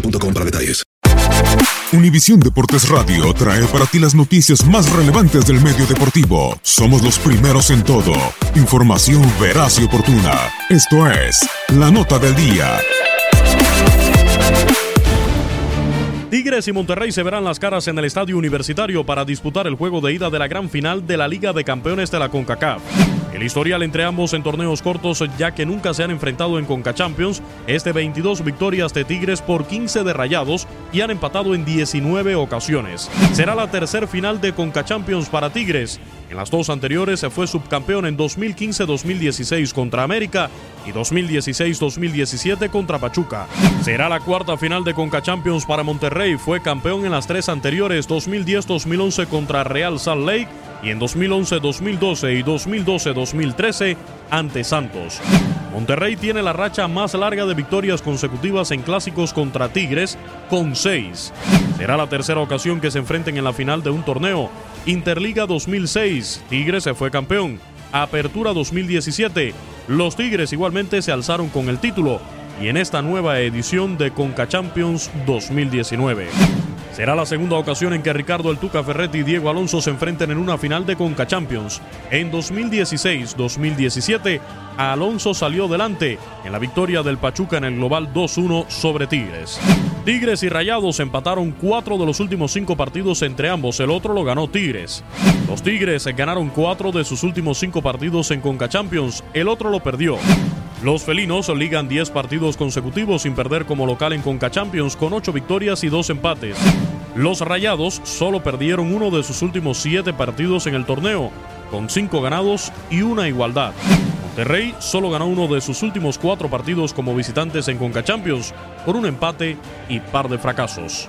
boostmobile.com para. Univisión Deportes Radio trae para ti las noticias más relevantes del medio deportivo. Somos los primeros en todo. Información veraz y oportuna. Esto es La Nota del Día. Tigres y Monterrey se verán las caras en el estadio universitario para disputar el juego de ida de la gran final de la Liga de Campeones de la CONCACAF. El historial entre ambos en torneos cortos, ya que nunca se han enfrentado en Conca Champions, es de 22 victorias de Tigres por 15 de Rayados y han empatado en 19 ocasiones. Será la tercer final de Conca Champions para Tigres. En las dos anteriores se fue subcampeón en 2015-2016 contra América y 2016-2017 contra Pachuca. Será la cuarta final de Conca Champions para Monterrey. Fue campeón en las tres anteriores 2010-2011 contra Real Salt Lake y en 2011-2012 y 2012-2013 ante Santos. Monterrey tiene la racha más larga de victorias consecutivas en clásicos contra Tigres, con seis. Será la tercera ocasión que se enfrenten en la final de un torneo. Interliga 2006, Tigres se fue campeón. Apertura 2017, los Tigres igualmente se alzaron con el título. Y en esta nueva edición de Conca Champions 2019. Será la segunda ocasión en que Ricardo El Tuca Ferretti y Diego Alonso se enfrenten en una final de Conca Champions. En 2016-2017, Alonso salió delante en la victoria del Pachuca en el global 2-1 sobre Tigres. Tigres y Rayados empataron cuatro de los últimos cinco partidos entre ambos, el otro lo ganó Tigres. Los Tigres ganaron cuatro de sus últimos cinco partidos en Conca Champions, el otro lo perdió. Los felinos ligan 10 partidos consecutivos sin perder como local en Conca Champions con 8 victorias y 2 empates. Los Rayados solo perdieron uno de sus últimos 7 partidos en el torneo, con 5 ganados y una igualdad. Monterrey solo ganó uno de sus últimos 4 partidos como visitantes en Conca Champions, por un empate y par de fracasos.